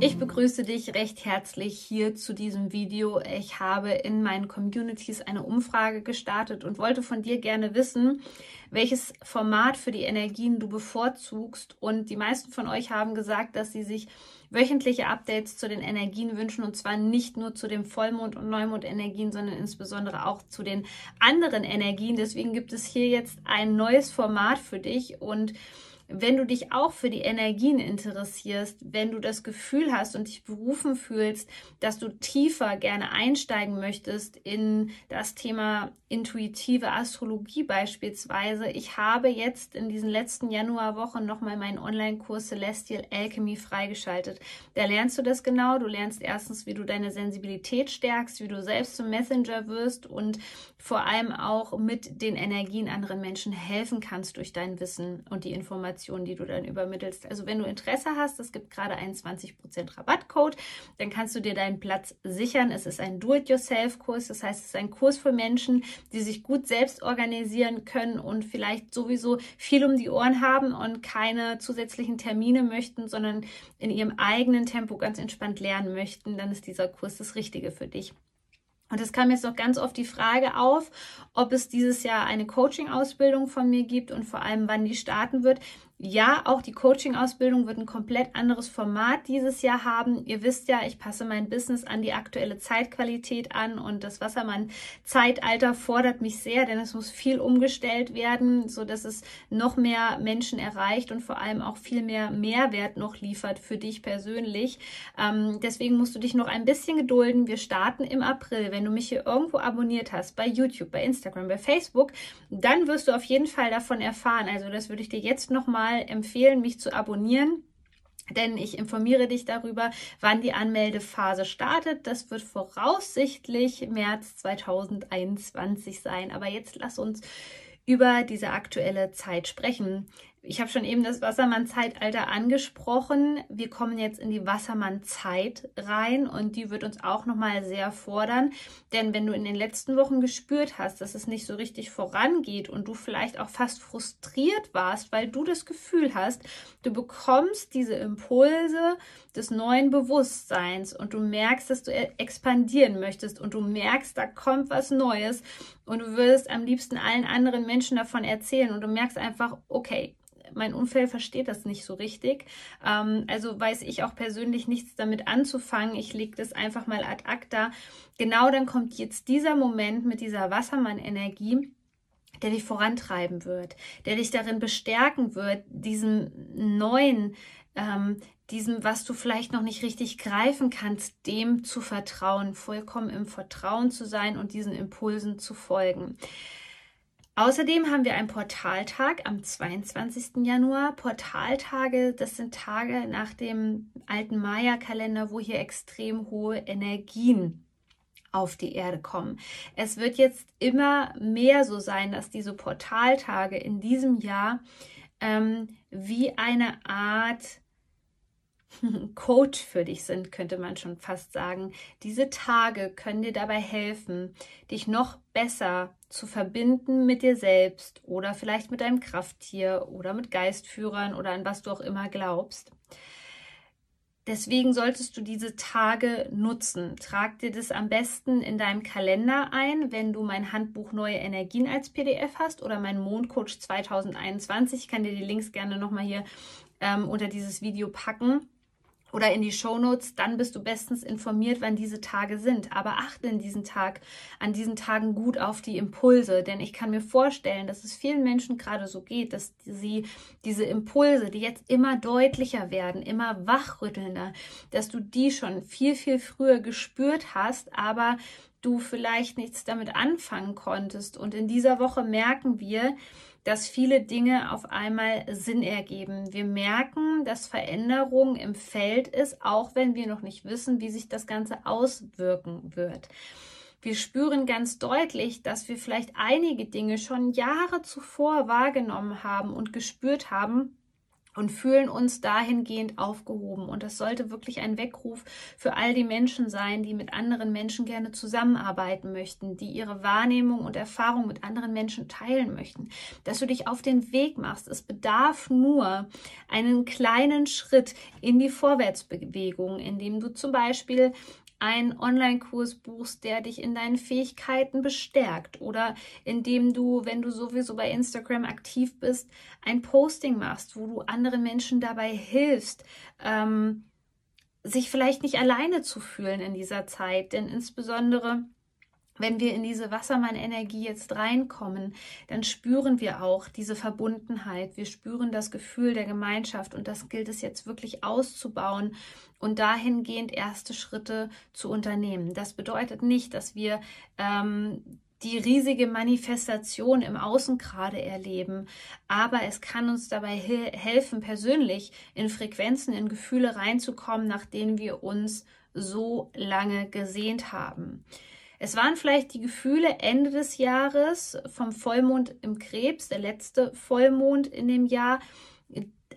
Ich begrüße dich recht herzlich hier zu diesem Video. Ich habe in meinen Communities eine Umfrage gestartet und wollte von dir gerne wissen, welches Format für die Energien du bevorzugst. Und die meisten von euch haben gesagt, dass sie sich wöchentliche Updates zu den Energien wünschen und zwar nicht nur zu den Vollmond- und Neumond-Energien, sondern insbesondere auch zu den anderen Energien. Deswegen gibt es hier jetzt ein neues Format für dich und wenn du dich auch für die Energien interessierst, wenn du das Gefühl hast und dich berufen fühlst, dass du tiefer gerne einsteigen möchtest in das Thema intuitive Astrologie beispielsweise. Ich habe jetzt in diesen letzten Januarwochen nochmal meinen Online-Kurs Celestial Alchemy freigeschaltet. Da lernst du das genau. Du lernst erstens, wie du deine Sensibilität stärkst, wie du selbst zum Messenger wirst und vor allem auch mit den Energien anderen Menschen helfen kannst durch dein Wissen und die Informationen Informationen, die du dann übermittelst. Also wenn du Interesse hast, es gibt gerade einen 20% Rabattcode, dann kannst du dir deinen Platz sichern. Es ist ein Do-it-yourself-Kurs, das heißt, es ist ein Kurs für Menschen, die sich gut selbst organisieren können und vielleicht sowieso viel um die Ohren haben und keine zusätzlichen Termine möchten, sondern in ihrem eigenen Tempo ganz entspannt lernen möchten, dann ist dieser Kurs das Richtige für dich. Und es kam jetzt noch ganz oft die Frage auf, ob es dieses Jahr eine Coaching-Ausbildung von mir gibt und vor allem, wann die starten wird. Ja, auch die Coaching-Ausbildung wird ein komplett anderes Format dieses Jahr haben. Ihr wisst ja, ich passe mein Business an die aktuelle Zeitqualität an und das Wassermann-Zeitalter fordert mich sehr, denn es muss viel umgestellt werden, so dass es noch mehr Menschen erreicht und vor allem auch viel mehr Mehrwert noch liefert für dich persönlich. Ähm, deswegen musst du dich noch ein bisschen gedulden. Wir starten im April. Wenn du mich hier irgendwo abonniert hast, bei YouTube, bei Instagram, bei Facebook, dann wirst du auf jeden Fall davon erfahren. Also das würde ich dir jetzt noch mal empfehlen, mich zu abonnieren denn ich informiere dich darüber, wann die Anmeldephase startet. Das wird voraussichtlich März 2021 sein. Aber jetzt lass uns über diese aktuelle Zeit sprechen. Ich habe schon eben das Wassermann-Zeitalter angesprochen. Wir kommen jetzt in die Wassermann-Zeit rein und die wird uns auch nochmal sehr fordern. Denn wenn du in den letzten Wochen gespürt hast, dass es nicht so richtig vorangeht und du vielleicht auch fast frustriert warst, weil du das Gefühl hast, du bekommst diese Impulse des neuen Bewusstseins und du merkst, dass du expandieren möchtest und du merkst, da kommt was Neues und du würdest am liebsten allen anderen Menschen davon erzählen und du merkst einfach, okay, mein Umfeld versteht das nicht so richtig. Ähm, also weiß ich auch persönlich nichts damit anzufangen. Ich lege das einfach mal ad acta. Genau dann kommt jetzt dieser Moment mit dieser Wassermann-Energie der dich vorantreiben wird, der dich darin bestärken wird, diesem neuen, ähm, diesem, was du vielleicht noch nicht richtig greifen kannst, dem zu vertrauen, vollkommen im Vertrauen zu sein und diesen Impulsen zu folgen. Außerdem haben wir einen Portaltag am 22. Januar. Portaltage, das sind Tage nach dem alten Maya-Kalender, wo hier extrem hohe Energien auf die Erde kommen. Es wird jetzt immer mehr so sein, dass diese Portaltage in diesem Jahr ähm, wie eine Art Coach für dich sind, könnte man schon fast sagen. Diese Tage können dir dabei helfen, dich noch besser zu verbinden mit dir selbst oder vielleicht mit deinem Krafttier oder mit Geistführern oder an was du auch immer glaubst. Deswegen solltest du diese Tage nutzen. Trag dir das am besten in deinem Kalender ein, wenn du mein Handbuch Neue Energien als PDF hast oder mein Mondcoach 2021. Ich kann dir die Links gerne nochmal hier ähm, unter dieses Video packen oder in die Shownotes, dann bist du bestens informiert, wann diese Tage sind. Aber achte in diesen Tag, an diesen Tagen gut auf die Impulse, denn ich kann mir vorstellen, dass es vielen Menschen gerade so geht, dass sie diese Impulse, die jetzt immer deutlicher werden, immer wachrüttelnder, dass du die schon viel, viel früher gespürt hast, aber du vielleicht nichts damit anfangen konntest. Und in dieser Woche merken wir, dass viele Dinge auf einmal Sinn ergeben. Wir merken, dass Veränderung im Feld ist, auch wenn wir noch nicht wissen, wie sich das Ganze auswirken wird. Wir spüren ganz deutlich, dass wir vielleicht einige Dinge schon Jahre zuvor wahrgenommen haben und gespürt haben, und fühlen uns dahingehend aufgehoben. Und das sollte wirklich ein Weckruf für all die Menschen sein, die mit anderen Menschen gerne zusammenarbeiten möchten, die ihre Wahrnehmung und Erfahrung mit anderen Menschen teilen möchten, dass du dich auf den Weg machst. Es bedarf nur einen kleinen Schritt in die Vorwärtsbewegung, indem du zum Beispiel einen Online-Kurs buchst, der dich in deinen Fähigkeiten bestärkt oder indem du, wenn du sowieso bei Instagram aktiv bist, ein Posting machst, wo du anderen Menschen dabei hilfst, ähm, sich vielleicht nicht alleine zu fühlen in dieser Zeit, denn insbesondere wenn wir in diese Wassermann-Energie jetzt reinkommen, dann spüren wir auch diese Verbundenheit. Wir spüren das Gefühl der Gemeinschaft und das gilt es jetzt wirklich auszubauen und dahingehend erste Schritte zu unternehmen. Das bedeutet nicht, dass wir ähm, die riesige Manifestation im Außen gerade erleben, aber es kann uns dabei he helfen, persönlich in Frequenzen, in Gefühle reinzukommen, nach denen wir uns so lange gesehnt haben. Es waren vielleicht die Gefühle Ende des Jahres vom Vollmond im Krebs, der letzte Vollmond in dem Jahr,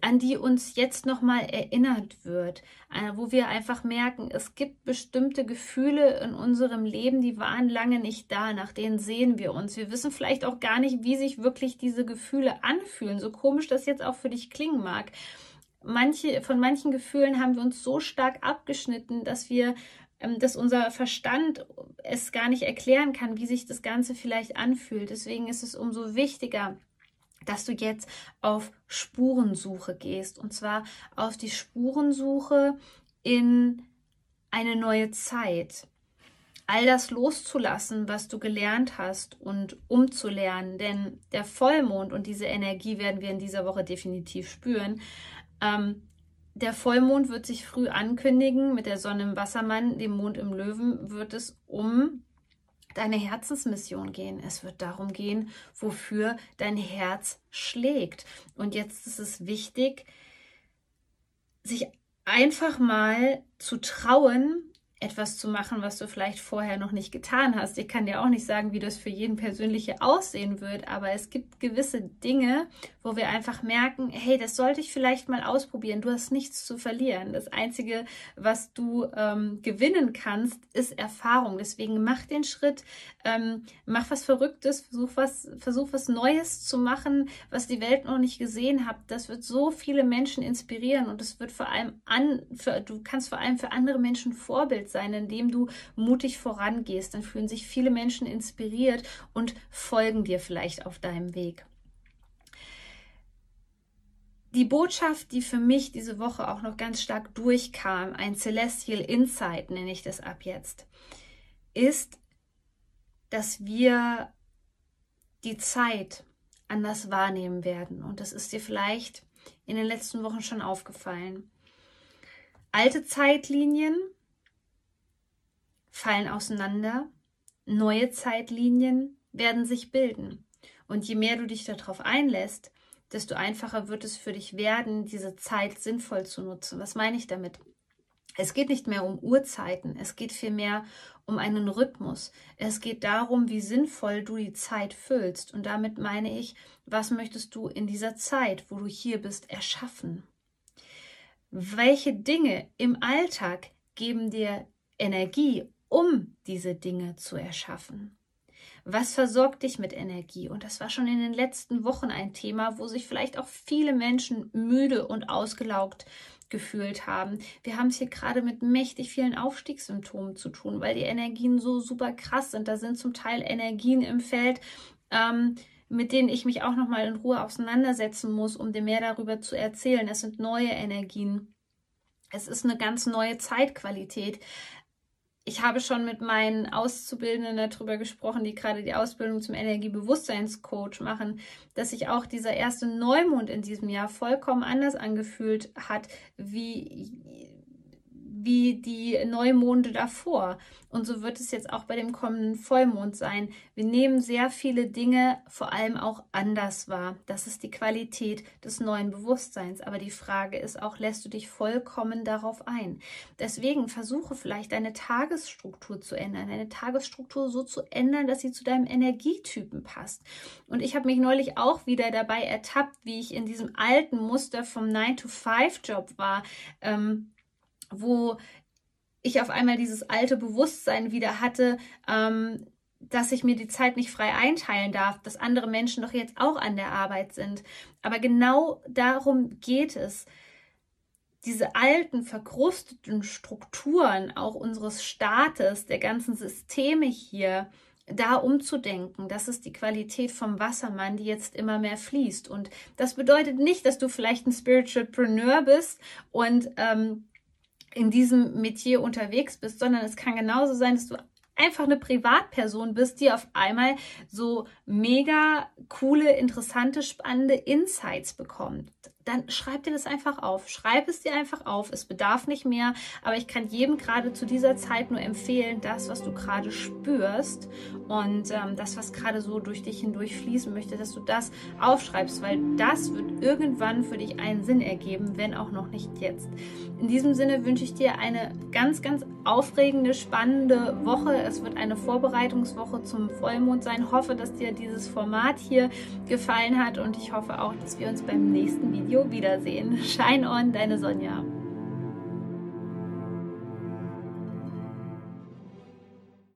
an die uns jetzt nochmal erinnert wird, äh, wo wir einfach merken, es gibt bestimmte Gefühle in unserem Leben, die waren lange nicht da, nach denen sehen wir uns. Wir wissen vielleicht auch gar nicht, wie sich wirklich diese Gefühle anfühlen, so komisch das jetzt auch für dich klingen mag. Manche, von manchen Gefühlen haben wir uns so stark abgeschnitten, dass wir dass unser Verstand es gar nicht erklären kann, wie sich das Ganze vielleicht anfühlt. Deswegen ist es umso wichtiger, dass du jetzt auf Spurensuche gehst. Und zwar auf die Spurensuche in eine neue Zeit. All das loszulassen, was du gelernt hast und umzulernen. Denn der Vollmond und diese Energie werden wir in dieser Woche definitiv spüren. Ähm, der Vollmond wird sich früh ankündigen. Mit der Sonne im Wassermann, dem Mond im Löwen, wird es um deine Herzensmission gehen. Es wird darum gehen, wofür dein Herz schlägt. Und jetzt ist es wichtig, sich einfach mal zu trauen, etwas zu machen, was du vielleicht vorher noch nicht getan hast. Ich kann dir auch nicht sagen, wie das für jeden persönliche aussehen wird, aber es gibt gewisse Dinge, wo wir einfach merken, hey, das sollte ich vielleicht mal ausprobieren. Du hast nichts zu verlieren. Das Einzige, was du ähm, gewinnen kannst, ist Erfahrung. Deswegen mach den Schritt, ähm, mach was Verrücktes, versuch was, versuch was Neues zu machen, was die Welt noch nicht gesehen hat. Das wird so viele Menschen inspirieren und es wird vor allem an, für, du kannst vor allem für andere Menschen Vorbild sein, indem du mutig vorangehst. Dann fühlen sich viele Menschen inspiriert und folgen dir vielleicht auf deinem Weg. Die Botschaft, die für mich diese Woche auch noch ganz stark durchkam, ein Celestial Insight nenne ich das ab jetzt, ist, dass wir die Zeit anders wahrnehmen werden. Und das ist dir vielleicht in den letzten Wochen schon aufgefallen. Alte Zeitlinien fallen auseinander, neue Zeitlinien werden sich bilden. Und je mehr du dich darauf einlässt, desto einfacher wird es für dich werden, diese Zeit sinnvoll zu nutzen. Was meine ich damit? Es geht nicht mehr um Uhrzeiten, es geht vielmehr um einen Rhythmus. Es geht darum, wie sinnvoll du die Zeit füllst. Und damit meine ich, was möchtest du in dieser Zeit, wo du hier bist, erschaffen? Welche Dinge im Alltag geben dir Energie, um diese Dinge zu erschaffen? Was versorgt dich mit Energie? Und das war schon in den letzten Wochen ein Thema, wo sich vielleicht auch viele Menschen müde und ausgelaugt gefühlt haben. Wir haben es hier gerade mit mächtig vielen Aufstiegssymptomen zu tun, weil die Energien so super krass sind. Da sind zum Teil Energien im Feld, ähm, mit denen ich mich auch noch mal in Ruhe auseinandersetzen muss, um dir mehr darüber zu erzählen. Es sind neue Energien. Es ist eine ganz neue Zeitqualität ich habe schon mit meinen Auszubildenden darüber gesprochen, die gerade die Ausbildung zum Energiebewusstseinscoach machen, dass sich auch dieser erste Neumond in diesem Jahr vollkommen anders angefühlt hat, wie wie die Neumonde davor. Und so wird es jetzt auch bei dem kommenden Vollmond sein. Wir nehmen sehr viele Dinge vor allem auch anders wahr. Das ist die Qualität des neuen Bewusstseins. Aber die Frage ist auch, lässt du dich vollkommen darauf ein? Deswegen versuche vielleicht deine Tagesstruktur zu ändern, deine Tagesstruktur so zu ändern, dass sie zu deinem Energietypen passt. Und ich habe mich neulich auch wieder dabei ertappt, wie ich in diesem alten Muster vom 9-to-5-Job war. Ähm, wo ich auf einmal dieses alte Bewusstsein wieder hatte, ähm, dass ich mir die Zeit nicht frei einteilen darf, dass andere Menschen doch jetzt auch an der Arbeit sind. Aber genau darum geht es. Diese alten, verkrusteten Strukturen auch unseres Staates, der ganzen Systeme hier, da umzudenken. Das ist die Qualität vom Wassermann, die jetzt immer mehr fließt. Und das bedeutet nicht, dass du vielleicht ein Spiritualpreneur bist und ähm, in diesem Metier unterwegs bist, sondern es kann genauso sein, dass du einfach eine Privatperson bist, die auf einmal so mega coole, interessante, spannende Insights bekommt dann schreib dir das einfach auf. Schreib es dir einfach auf. Es bedarf nicht mehr, aber ich kann jedem gerade zu dieser Zeit nur empfehlen, das, was du gerade spürst und ähm, das, was gerade so durch dich hindurch fließen möchte, dass du das aufschreibst, weil das wird irgendwann für dich einen Sinn ergeben, wenn auch noch nicht jetzt. In diesem Sinne wünsche ich dir eine ganz, ganz aufregende, spannende Woche. Es wird eine Vorbereitungswoche zum Vollmond sein. Hoffe, dass dir dieses Format hier gefallen hat und ich hoffe auch, dass wir uns beim nächsten Video wiedersehen. Shine on, deine Sonja.